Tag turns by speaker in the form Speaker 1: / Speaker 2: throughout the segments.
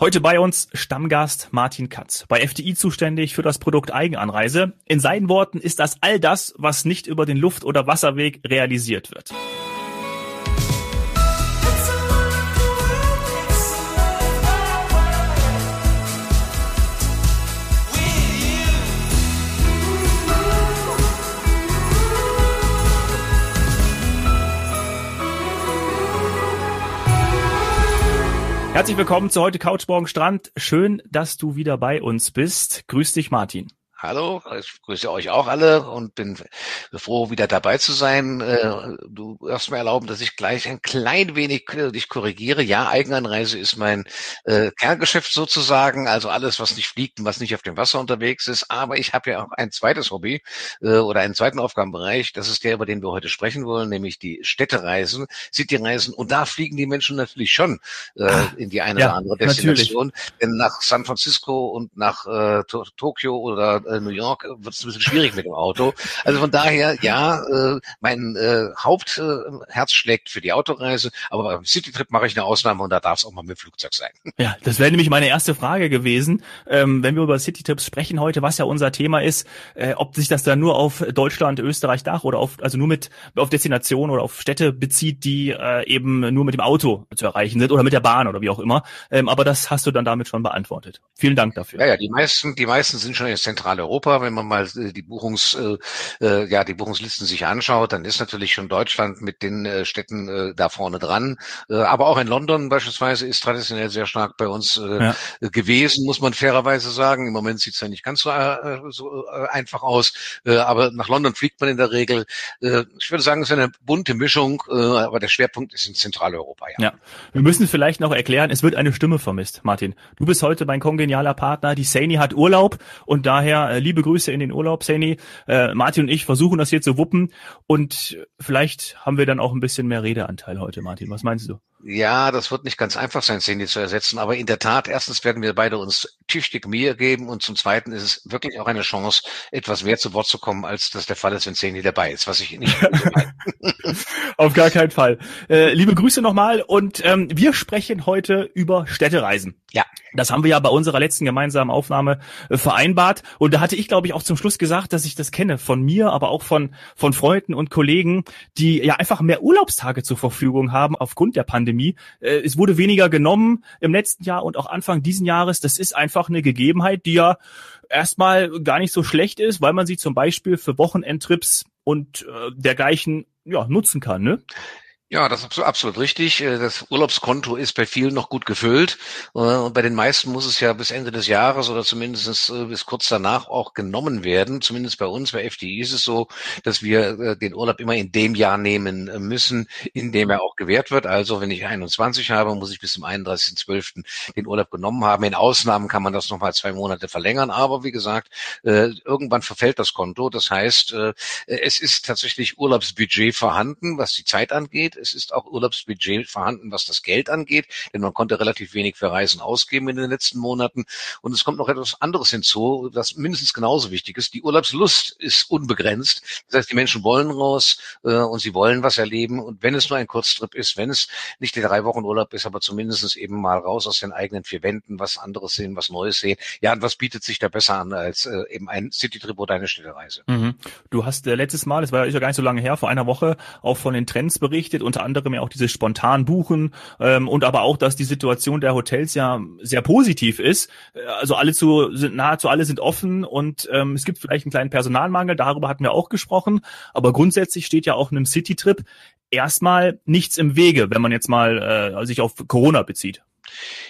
Speaker 1: Heute bei uns Stammgast Martin Katz, bei FDI zuständig für das Produkt Eigenanreise. In seinen Worten ist das all das, was nicht über den Luft- oder Wasserweg realisiert wird. Herzlich willkommen zu heute Couch Morgen Strand. Schön, dass du wieder bei uns bist. Grüß dich, Martin.
Speaker 2: Hallo, ich grüße euch auch alle und bin froh, wieder dabei zu sein. Äh, du darfst mir erlauben, dass ich gleich ein klein wenig dich korrigiere. Ja, Eigenanreise ist mein äh, Kerngeschäft sozusagen, also alles, was nicht fliegt und was nicht auf dem Wasser unterwegs ist. Aber ich habe ja auch ein zweites Hobby äh, oder einen zweiten Aufgabenbereich. Das ist der, über den wir heute sprechen wollen, nämlich die Städtereisen, Cityreisen. Und da fliegen die Menschen natürlich schon ah, in die eine ja, oder andere Destination. Natürlich. Denn nach San Francisco und nach Tokio oder äh, New York wird es ein bisschen schwierig mit dem Auto. Also von daher, ja, äh, mein äh, Hauptherz äh, schlägt für die Autoreise, aber beim Citytrip mache ich eine Ausnahme und da darf es auch mal mit Flugzeug sein.
Speaker 1: Ja, das wäre nämlich meine erste Frage gewesen, ähm, wenn wir über Citytrips sprechen heute, was ja unser Thema ist, äh, ob sich das dann nur auf Deutschland, Österreich, Dach oder auf, also nur mit auf Destinationen oder auf Städte bezieht, die äh, eben nur mit dem Auto zu erreichen sind oder mit der Bahn oder wie auch immer. Ähm, aber das hast du dann damit schon beantwortet. Vielen Dank dafür.
Speaker 2: Ja, ja, die meisten, die meisten sind schon in Zentraleuropa. Wenn man mal äh, die Buchungs, äh, äh, ja, die Buchungslisten sich anschaut, dann ist natürlich schon Deutschland mit den äh, Städten äh, da vorne dran. Äh, aber auch in London beispielsweise ist traditionell sehr stark bei uns äh, ja. gewesen, muss man fairerweise sagen. Im Moment sieht es ja nicht ganz so, äh, so äh, einfach aus. Äh, aber nach London fliegt man in der Regel. Äh, ich würde sagen, es ist eine bunte Mischung, äh, aber der Schwerpunkt ist in Zentraleuropa.
Speaker 1: Ja. ja, wir müssen vielleicht noch erklären, es wird eine Stimme vermisst, Martin. Du bist heute mein kongenialer Partner. Die Saini hat Urlaub und daher äh, liebe Grüße in den Urlaub, Saini. Äh, Martin und ich versuchen das hier zu wuppen und vielleicht haben wir dann auch ein bisschen mehr Redeanteil heute, Martin. Was meinst du?
Speaker 2: Ja, das wird nicht ganz einfach sein, Sandy zu ersetzen, aber in der Tat, erstens werden wir beide uns tüchtig Mühe geben und zum Zweiten ist es wirklich auch eine Chance, etwas mehr zu Wort zu kommen, als das der Fall ist, wenn Sandy dabei ist, was ich nicht
Speaker 1: Auf gar keinen Fall. Äh, liebe Grüße nochmal und ähm, wir sprechen heute über Städtereisen. Ja. Das haben wir ja bei unserer letzten gemeinsamen Aufnahme äh, vereinbart. Und da hatte ich, glaube ich, auch zum Schluss gesagt, dass ich das kenne von mir, aber auch von, von Freunden und Kollegen, die ja einfach mehr Urlaubstage zur Verfügung haben aufgrund der Pandemie. Äh, es wurde weniger genommen im letzten Jahr und auch Anfang diesen Jahres. Das ist einfach eine Gegebenheit, die ja erstmal gar nicht so schlecht ist, weil man sie zum Beispiel für Wochenendtrips und äh, dergleichen ja, nutzen kann. Ne?
Speaker 2: Ja, das ist absolut richtig. Äh, das Urlaubskonto ist bei vielen noch gut gefüllt. Äh, und bei den meisten muss es ja bis Ende des Jahres oder zumindest äh, bis kurz danach auch genommen werden. Zumindest bei uns, bei FDI ist es so, dass wir den Urlaub immer in dem Jahr nehmen müssen, in dem er auch gewährt wird. Also wenn ich 21 habe, muss ich bis zum 31.12. den Urlaub genommen haben. In Ausnahmen kann man das nochmal zwei Monate verlängern. Aber wie gesagt, irgendwann verfällt das Konto. Das heißt, es ist tatsächlich Urlaubsbudget vorhanden, was die Zeit angeht. Es ist auch Urlaubsbudget vorhanden, was das Geld angeht, denn man konnte relativ wenig für Reisen ausgeben in den letzten Monaten. Und es kommt noch etwas anderes hinzu, das mindestens genauso wichtig ist. Die Urlaubslust ist unbegrenzt. Das heißt, die Menschen wollen raus äh, und sie wollen was erleben. Und wenn es nur ein Kurztrip ist, wenn es nicht die drei Wochen Urlaub ist, aber zumindest eben mal raus aus den eigenen vier Wänden, was anderes sehen, was Neues sehen. Ja, und was bietet sich da besser an als äh, eben ein Citytrip oder eine Städtereise?
Speaker 1: Mhm. Du hast äh, letztes Mal, das war ja gar nicht so lange her, vor einer Woche auch von den Trends berichtet unter anderem ja auch dieses spontan Buchen ähm, und aber auch, dass die Situation der Hotels ja sehr positiv ist. Äh, also alle zu sind nahezu alle sind offen und ähm, es gibt vielleicht einen kleinen Personalmangel, darüber hatten wir auch gesprochen. Aber grundsätzlich steht ja auch einem City-Trip erstmal nichts im Wege, wenn man jetzt mal äh, sich auf Corona bezieht.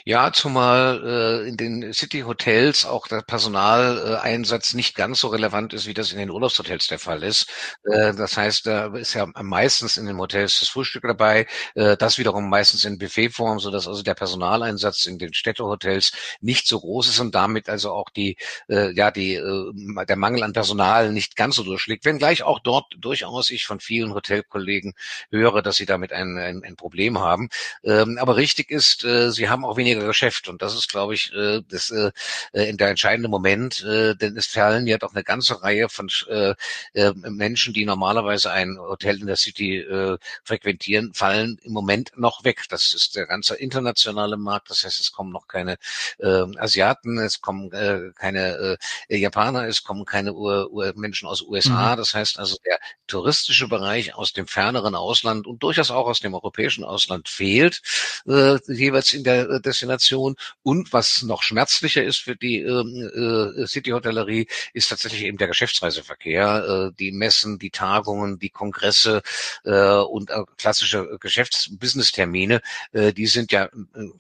Speaker 2: Ja, zumal äh, in den City-Hotels auch der Personaleinsatz nicht ganz so relevant ist, wie das in den Urlaubshotels der Fall ist. Äh, das heißt, da ist ja meistens in den Hotels das Frühstück dabei, äh, das wiederum meistens in Buffetform, so dass also der Personaleinsatz in den Städtehotels nicht so groß ist und damit also auch die, äh, ja, die, äh, der Mangel an Personal nicht ganz so durchschlägt. Wenngleich auch dort durchaus ich von vielen Hotelkollegen höre, dass sie damit ein, ein, ein Problem haben. Ähm, aber richtig ist, äh, sie haben haben auch weniger Geschäft. Und das ist, glaube ich, äh, das äh, äh der entscheidende Moment, äh, denn es fallen ja doch eine ganze Reihe von äh, äh, Menschen, die normalerweise ein Hotel in der City äh, frequentieren, fallen im Moment noch weg. Das ist der ganze internationale Markt. Das heißt, es kommen noch keine äh, Asiaten, es kommen äh, keine äh, Japaner, es kommen keine Ur Ur Menschen aus USA. Mhm. Das heißt also, der touristische Bereich aus dem ferneren Ausland und durchaus auch aus dem europäischen Ausland fehlt, äh, jeweils in der Destination. Und was noch schmerzlicher ist für die ähm, äh, City-Hotellerie, ist tatsächlich eben der Geschäftsreiseverkehr, äh, die Messen, die Tagungen, die Kongresse äh, und klassische Geschäfts-Business-Termine, die sind ja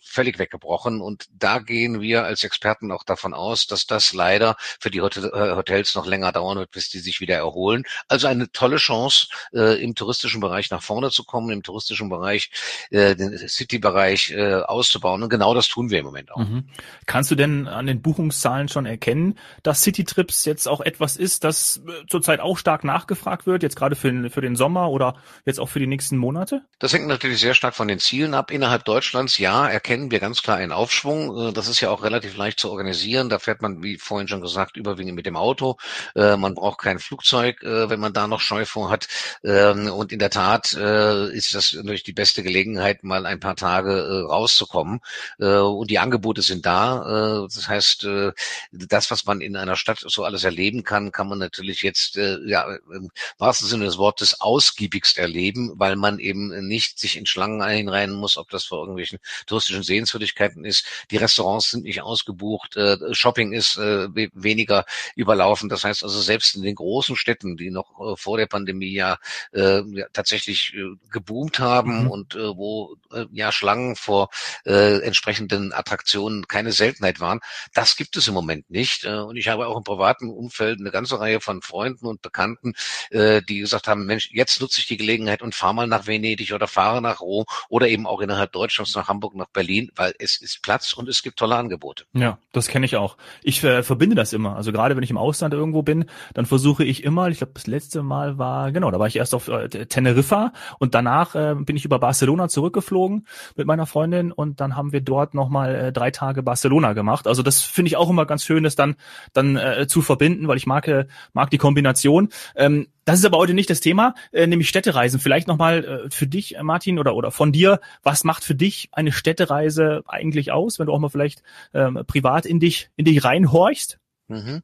Speaker 2: völlig weggebrochen. Und da gehen wir als Experten auch davon aus, dass das leider für die Hotel, Hotels noch länger dauern wird, bis die sich wieder erholen. Also eine tolle Chance, im touristischen Bereich nach vorne zu kommen, im touristischen Bereich, den City-Bereich auszubauen. Und genau das tun wir im Moment auch. Mhm.
Speaker 1: Kannst du denn an den Buchungszahlen schon erkennen, dass City-Trips jetzt auch etwas ist, das äh, zurzeit auch stark nachgefragt wird, jetzt gerade für, den, für den Sommer oder jetzt auch für die nächsten Monate?
Speaker 2: Das hängt natürlich sehr stark von den Zielen ab. Innerhalb Deutschlands, ja, erkennen wir ganz klar einen Aufschwung. Äh, das ist ja auch relativ leicht zu organisieren. Da fährt man, wie vorhin schon gesagt, überwiegend mit dem Auto. Äh, man braucht kein Flugzeug, wenn man da noch Scheu hat. Ähm, und in der Tat ist das natürlich die beste Gelegenheit, mal ein paar Tage rauszukommen. Äh, und die Angebote sind da. Äh, das heißt, äh, das, was man in einer Stadt so alles erleben kann, kann man natürlich jetzt äh, ja im wahrsten Sinne des Wortes ausgiebigst erleben, weil man eben nicht sich in Schlangen einreihen muss, ob das vor irgendwelchen touristischen Sehenswürdigkeiten ist. Die Restaurants sind nicht ausgebucht, äh, Shopping ist äh, weniger überlaufen. Das heißt also selbst in den großen Städten, die noch äh, vor der Pandemie ja, äh, ja tatsächlich äh, geboomt haben mhm. und äh, wo äh, ja Schlangen vor äh, entsprechenden Attraktionen keine Seltenheit waren. Das gibt es im Moment nicht. Äh, und ich habe auch im privaten Umfeld eine ganze Reihe von Freunden und Bekannten, äh, die gesagt haben, Mensch, jetzt nutze ich die Gelegenheit und fahre mal nach Venedig oder fahre nach Rom oder eben auch innerhalb Deutschlands nach Hamburg, nach Berlin, weil es ist Platz und es gibt tolle Angebote.
Speaker 1: Ja, das kenne ich auch. Ich äh, verbinde das immer. Also gerade wenn ich im Ausland irgendwo bin, dann versuche ich immer, ich glaube das letzte Mal war, genau, da war ich erst auf äh, Teneriffa und danach äh, bin ich über Barcelona zurückgeflogen mit meiner Freundin und dann haben wir dort nochmal äh, drei Tage Barcelona gemacht. Also das finde ich auch immer ganz schön, das dann, dann äh, zu verbinden, weil ich mag, äh, mag die Kombination. Ähm, das ist aber heute nicht das Thema, äh, nämlich Städtereisen. Vielleicht nochmal äh, für dich, äh, Martin, oder, oder von dir, was macht für dich eine Städtereise eigentlich aus, wenn du auch mal vielleicht ähm, privat in dich, in dich reinhorchst?
Speaker 2: Mhm.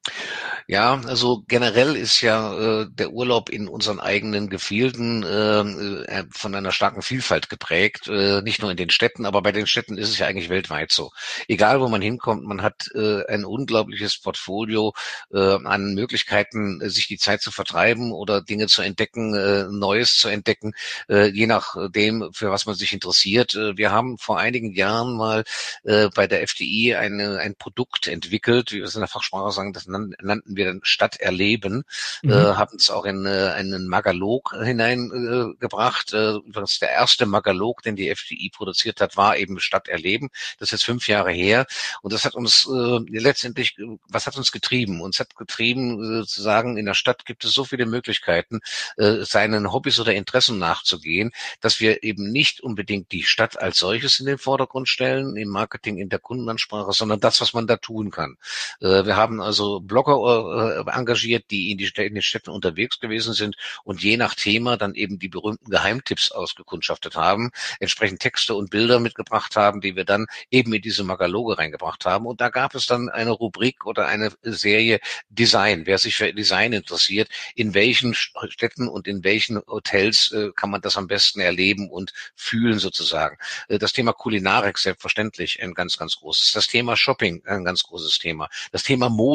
Speaker 2: Ja, also generell ist ja äh, der Urlaub in unseren eigenen Gefilden ähm, äh, von einer starken Vielfalt geprägt, äh, nicht nur in den Städten, aber bei den Städten ist es ja eigentlich weltweit so. Egal, wo man hinkommt, man hat äh, ein unglaubliches Portfolio äh, an Möglichkeiten, äh, sich die Zeit zu vertreiben oder Dinge zu entdecken, äh, Neues zu entdecken, äh, je nachdem, für was man sich interessiert. Äh, wir haben vor einigen Jahren mal äh, bei der FDI eine, ein Produkt entwickelt, wie wir es in der Fachsprache sagen, das nannten wir dann Stadt erleben, mhm. äh, haben es auch in äh, einen Magalog hineingebracht. Äh, übrigens der erste Magalog, den die FDI produziert hat, war eben Stadt erleben. Das ist jetzt fünf Jahre her und das hat uns äh, letztendlich, was hat uns getrieben? Uns hat getrieben äh, zu sagen, in der Stadt gibt es so viele Möglichkeiten, äh, seinen Hobbys oder Interessen nachzugehen, dass wir eben nicht unbedingt die Stadt als solches in den Vordergrund stellen, im Marketing, in der Kundenansprache, sondern das, was man da tun kann. Äh, wir haben also Blogger äh, engagiert, die in, die in den Städten unterwegs gewesen sind und je nach Thema dann eben die berühmten Geheimtipps ausgekundschaftet haben, entsprechend Texte und Bilder mitgebracht haben, die wir dann eben in diese Magaloge reingebracht haben. Und da gab es dann eine Rubrik oder eine Serie Design. Wer sich für Design interessiert, in welchen Städten und in welchen Hotels äh, kann man das am besten erleben und fühlen sozusagen. Äh, das Thema Kulinarik selbstverständlich ein ganz, ganz großes. Das Thema Shopping ein ganz großes Thema. Das Thema Mode.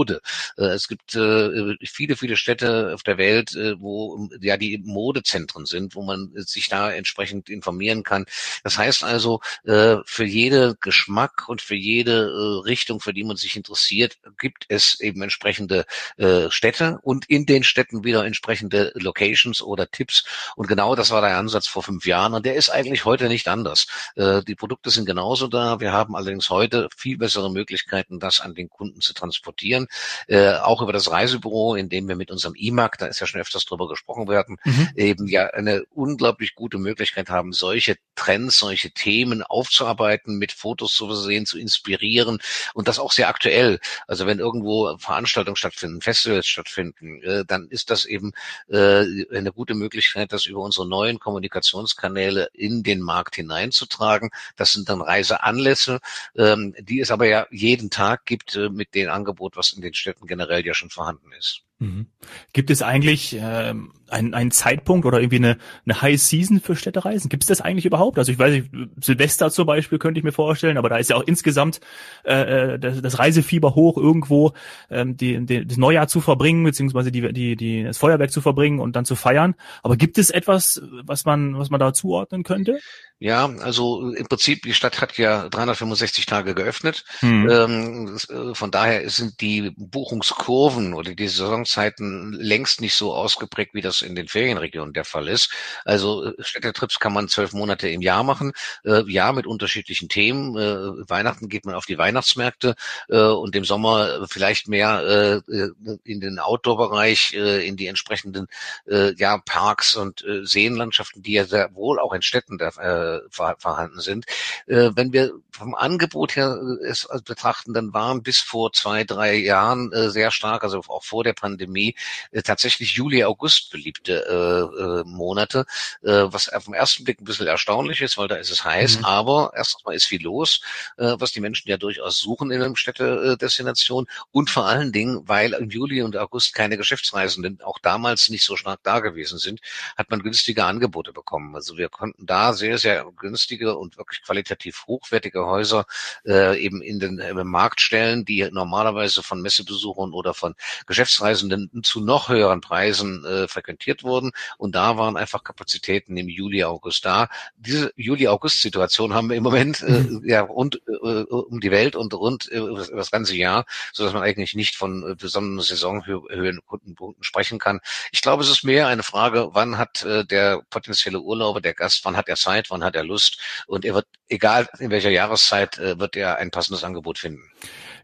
Speaker 2: Äh, es gibt äh, viele, viele Städte auf der Welt, äh, wo ja die Modezentren sind, wo man sich da entsprechend informieren kann. Das heißt also, für jede Geschmack und für jede Richtung, für die man sich interessiert, gibt es eben entsprechende Städte und in den Städten wieder entsprechende Locations oder Tipps. Und genau das war der Ansatz vor fünf Jahren und der ist eigentlich heute nicht anders. Die Produkte sind genauso da. Wir haben allerdings heute viel bessere Möglichkeiten, das an den Kunden zu transportieren, auch aber das Reisebüro, in dem wir mit unserem IMAG, da ist ja schon öfters drüber gesprochen werden, mhm. eben ja eine unglaublich gute Möglichkeit haben, solche Trends, solche Themen aufzuarbeiten, mit Fotos zu versehen, zu inspirieren und das auch sehr aktuell. Also wenn irgendwo Veranstaltungen stattfinden, Festivals stattfinden, äh, dann ist das eben äh, eine gute Möglichkeit, das über unsere neuen Kommunikationskanäle in den Markt hineinzutragen. Das sind dann Reiseanlässe, ähm, die es aber ja jeden Tag gibt äh, mit dem Angebot, was in den Städten generell ja schon vorhanden ist.
Speaker 1: Mhm. Gibt es eigentlich äh, einen, einen Zeitpunkt oder irgendwie eine, eine High Season für Städtereisen? Gibt es das eigentlich überhaupt? Also ich weiß nicht, Silvester zum Beispiel könnte ich mir vorstellen, aber da ist ja auch insgesamt äh, äh das, das Reisefieber hoch, irgendwo ähm, die, die, das Neujahr zu verbringen, beziehungsweise die, die, die, das Feuerwerk zu verbringen und dann zu feiern. Aber gibt es etwas, was man, was man da zuordnen könnte?
Speaker 2: Ja, also im Prinzip, die Stadt hat ja 365 Tage geöffnet. Hm. Ähm, äh, von daher sind die Buchungskurven oder die Saisonzeiten längst nicht so ausgeprägt, wie das in den Ferienregionen der Fall ist. Also äh, Städtetrips kann man zwölf Monate im Jahr machen, äh, ja, mit unterschiedlichen Themen. Äh, Weihnachten geht man auf die Weihnachtsmärkte äh, und im Sommer vielleicht mehr äh, in den Outdoor-Bereich, äh, in die entsprechenden äh, ja, Parks und äh, Seenlandschaften, die ja sehr wohl auch in Städten äh, äh, vorhanden sind. Äh, wenn wir vom Angebot her äh, es betrachten, dann waren bis vor zwei, drei Jahren äh, sehr stark, also auch vor der Pandemie, äh, tatsächlich Juli, August beliebte äh, äh, Monate, äh, was auf den ersten Blick ein bisschen erstaunlich ist, weil da ist es heiß, mhm. aber erstmal ist viel los, äh, was die Menschen ja durchaus suchen in einem Städtedestination und vor allen Dingen, weil im Juli und August keine Geschäftsreisenden auch damals nicht so stark da gewesen sind, hat man günstige Angebote bekommen. Also wir konnten da sehr, sehr günstige und wirklich qualitativ hochwertige Häuser äh, eben in den äh, Markt stellen, die normalerweise von Messebesuchern oder von Geschäftsreisenden zu noch höheren Preisen äh, frequentiert wurden. Und da waren einfach Kapazitäten im Juli, August da. Diese Juli-August-Situation haben wir im Moment äh, mhm. ja rund äh, um die Welt und rund äh, über das ganze Jahr, so dass man eigentlich nicht von äh, besonderen Saisonhöhen Kundenpunkten sprechen kann. Ich glaube, es ist mehr eine Frage, wann hat äh, der potenzielle Urlauber, der Gast, wann hat er Zeit, wann hat er Lust und er wird, egal in welcher Jahreszeit, äh, wird er ein passendes Angebot finden.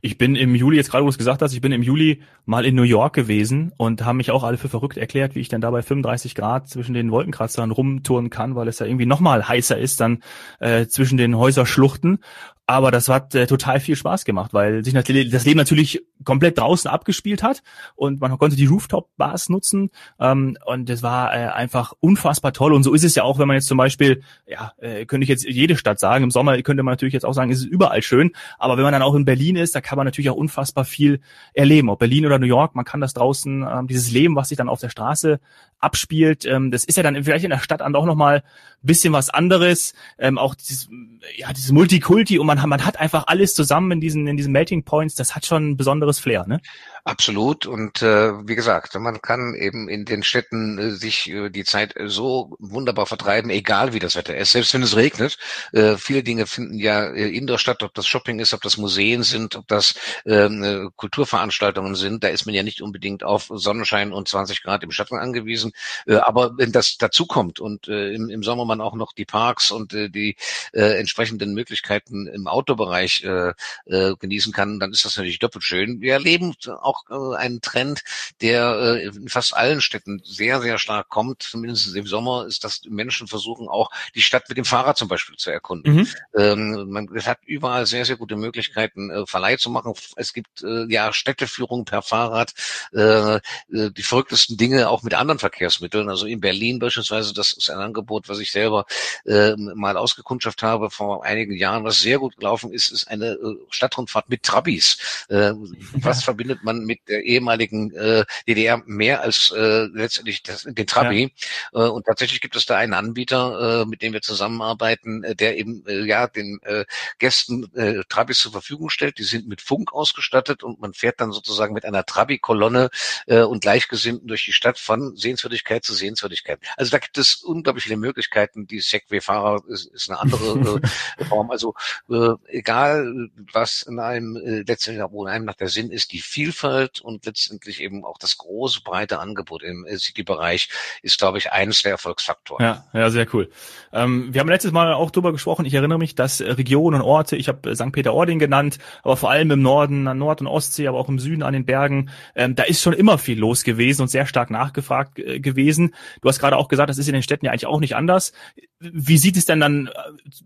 Speaker 1: Ich bin im Juli, jetzt gerade wo du es gesagt hast, ich bin im Juli mal in New York gewesen und haben mich auch alle für verrückt erklärt, wie ich dann da bei 35 Grad zwischen den Wolkenkratzern rumtouren kann, weil es ja irgendwie nochmal heißer ist dann äh, zwischen den Häuserschluchten. Aber das hat äh, total viel Spaß gemacht, weil sich das Leben natürlich komplett draußen abgespielt hat und man konnte die Rooftop-Bars nutzen ähm, und das war äh, einfach unfassbar toll. Und so ist es ja auch, wenn man jetzt zum Beispiel, ja, äh, könnte ich jetzt jede Stadt sagen, im Sommer könnte man natürlich jetzt auch sagen, ist es überall schön, aber wenn man dann auch in Berlin ist, da kann man natürlich auch unfassbar viel erleben. Ob Berlin oder New York, man kann das draußen, ähm, dieses Leben, was sich dann auf der Straße abspielt, ähm, das ist ja dann vielleicht in der Stadt doch nochmal bisschen was anderes. Ähm, auch dieses, ja, dieses Multikulti und man, man hat einfach alles zusammen in diesen, in diesen Melting Points, das hat schon ein besonderes Flair, ne?
Speaker 2: Absolut. Und äh, wie gesagt, man kann eben in den Städten äh, sich äh, die Zeit so wunderbar vertreiben, egal wie das Wetter ist. Selbst wenn es regnet, äh, viele Dinge finden ja äh, in der Stadt, ob das Shopping ist, ob das Museen sind, ob das ähm, äh, Kulturveranstaltungen sind. Da ist man ja nicht unbedingt auf Sonnenschein und 20 Grad im Schatten angewiesen. Äh, aber wenn das dazu kommt und äh, im, im Sommer man auch noch die Parks und äh, die äh, entsprechenden Möglichkeiten im Outdoor-Bereich äh, äh, genießen kann, dann ist das natürlich doppelt schön. Wir erleben auch auch äh, ein Trend, der äh, in fast allen Städten sehr, sehr stark kommt. Zumindest im Sommer ist, dass Menschen versuchen auch die Stadt mit dem Fahrrad zum Beispiel zu erkunden. Mhm. Ähm, man hat überall sehr, sehr gute Möglichkeiten, äh, Verleih zu machen. Es gibt äh, ja Städteführung per Fahrrad, äh, äh, die verrücktesten Dinge auch mit anderen Verkehrsmitteln. Also in Berlin beispielsweise, das ist ein Angebot, was ich selber äh, mal ausgekundschaft habe vor einigen Jahren, was sehr gut gelaufen ist, ist eine äh, Stadtrundfahrt mit Trabis. Äh, was verbindet man mit der ehemaligen äh, DDR mehr als äh, letztendlich das, den Trabi. Ja. Äh, und tatsächlich gibt es da einen Anbieter, äh, mit dem wir zusammenarbeiten, äh, der eben äh, ja den äh, Gästen äh, Trabis zur Verfügung stellt. Die sind mit Funk ausgestattet und man fährt dann sozusagen mit einer Trabi-Kolonne äh, und Gleichgesinnten durch die Stadt von Sehenswürdigkeit zu Sehenswürdigkeit. Also da gibt es unglaublich viele Möglichkeiten. Die Segway-Fahrer ist, ist eine andere äh, Form. Also äh, egal, was in einem äh, letztendlich in einem nach der Sinn ist, die Vielfalt Vielfalt und letztendlich eben auch das große, breite Angebot im City-Bereich ist, glaube ich, eines der Erfolgsfaktoren.
Speaker 1: Ja, ja, sehr cool. Ähm, wir haben letztes Mal auch drüber gesprochen. Ich erinnere mich, dass Regionen und Orte, ich habe St. Peter-Ording genannt, aber vor allem im Norden, an Nord- und Ostsee, aber auch im Süden an den Bergen, ähm, da ist schon immer viel los gewesen und sehr stark nachgefragt äh, gewesen. Du hast gerade auch gesagt, das ist in den Städten ja eigentlich auch nicht anders. Wie sieht es denn dann äh,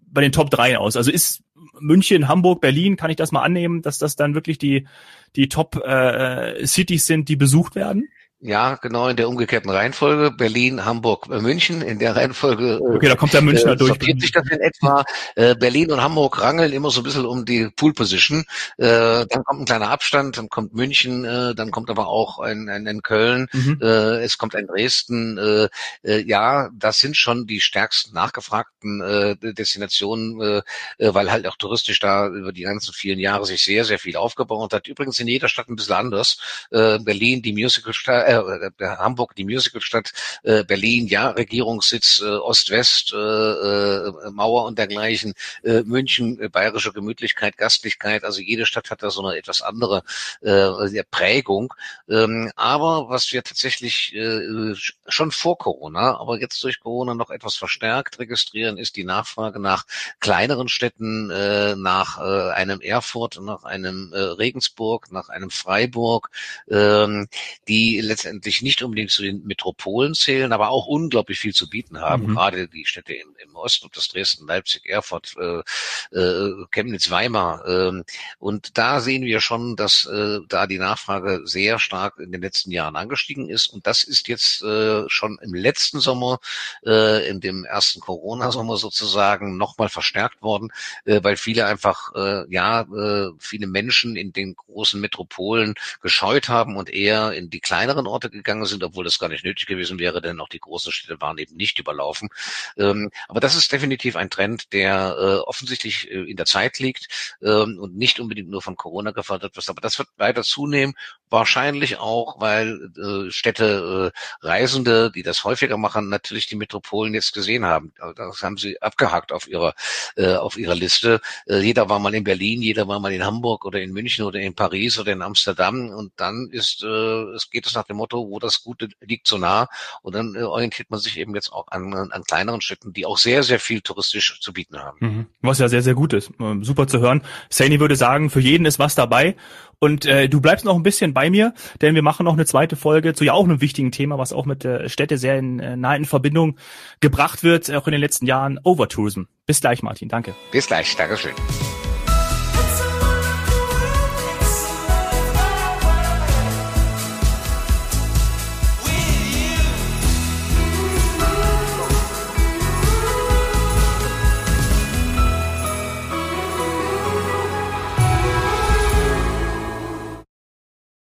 Speaker 1: bei den Top 3 aus? Also ist München, Hamburg, Berlin, kann ich das mal annehmen, dass das dann wirklich die, die Top äh, Cities sind, die besucht werden?
Speaker 2: Ja, genau in der umgekehrten Reihenfolge. Berlin, Hamburg, äh, München. In der Reihenfolge.
Speaker 1: Äh, okay, da kommt der Münchner äh, durch.
Speaker 2: Sortiert sich das in etwa. Äh, Berlin und Hamburg rangeln immer so ein bisschen um die Pool Position. Äh, dann kommt ein kleiner Abstand, dann kommt München, äh, dann kommt aber auch ein, ein, ein Köln, mhm. äh, es kommt ein Dresden. Äh, äh, ja, das sind schon die stärksten nachgefragten äh, Destinationen, äh, äh, weil halt auch touristisch da über die ganzen vielen Jahre sich sehr, sehr viel aufgebaut hat. Übrigens in jeder Stadt ein bisschen anders. Äh, Berlin, die Musical-Stadt, äh, äh, Hamburg die Musicalstadt, äh, Berlin ja Regierungssitz, äh, Ost-West, äh, äh, Mauer und dergleichen, äh, München äh, bayerische Gemütlichkeit, Gastlichkeit, also jede Stadt hat da so eine etwas andere äh, Prägung. Ähm, aber was wir tatsächlich äh, schon vor Corona, aber jetzt durch Corona noch etwas verstärkt registrieren, ist die Nachfrage nach kleineren Städten, äh, nach äh, einem Erfurt, nach einem äh, Regensburg, nach einem Freiburg, äh, die letztendlich nicht unbedingt zu den Metropolen zählen, aber auch unglaublich viel zu bieten haben. Mhm. Gerade die Städte im, im Osten, ob das Dresden, Leipzig, Erfurt, äh, äh, Chemnitz, Weimar. Äh, und da sehen wir schon, dass äh, da die Nachfrage sehr stark in den letzten Jahren angestiegen ist. Und das ist jetzt äh, schon im letzten Sommer, äh, in dem ersten Corona-Sommer sozusagen, nochmal verstärkt worden, äh, weil viele einfach, äh, ja, äh, viele Menschen in den großen Metropolen gescheut haben und eher in die kleineren Orte gegangen sind, obwohl das gar nicht nötig gewesen wäre, denn auch die großen Städte waren eben nicht überlaufen. Ähm, aber das ist definitiv ein Trend, der äh, offensichtlich äh, in der Zeit liegt ähm, und nicht unbedingt nur von Corona gefördert wird. Aber das wird weiter zunehmen, wahrscheinlich auch, weil äh, Städte äh, Reisende, die das häufiger machen, natürlich die Metropolen jetzt gesehen haben. Das haben sie abgehakt auf ihrer äh, auf ihrer Liste. Äh, jeder war mal in Berlin, jeder war mal in Hamburg oder in München oder in Paris oder in Amsterdam und dann ist äh, es geht es nach dem Motto, wo das Gute liegt so nah. Und dann äh, orientiert man sich eben jetzt auch an, an kleineren Städten, die auch sehr, sehr viel touristisch zu bieten haben.
Speaker 1: Mhm. Was ja sehr, sehr gut ist. Ähm, super zu hören. Saini würde sagen, für jeden ist was dabei. Und äh, du bleibst noch ein bisschen bei mir, denn wir machen noch eine zweite Folge zu ja auch einem wichtigen Thema, was auch mit der Städte sehr in, äh, nah in Verbindung gebracht wird, auch in den letzten Jahren, Overtourism. Bis gleich, Martin. Danke.
Speaker 2: Bis gleich. Dankeschön.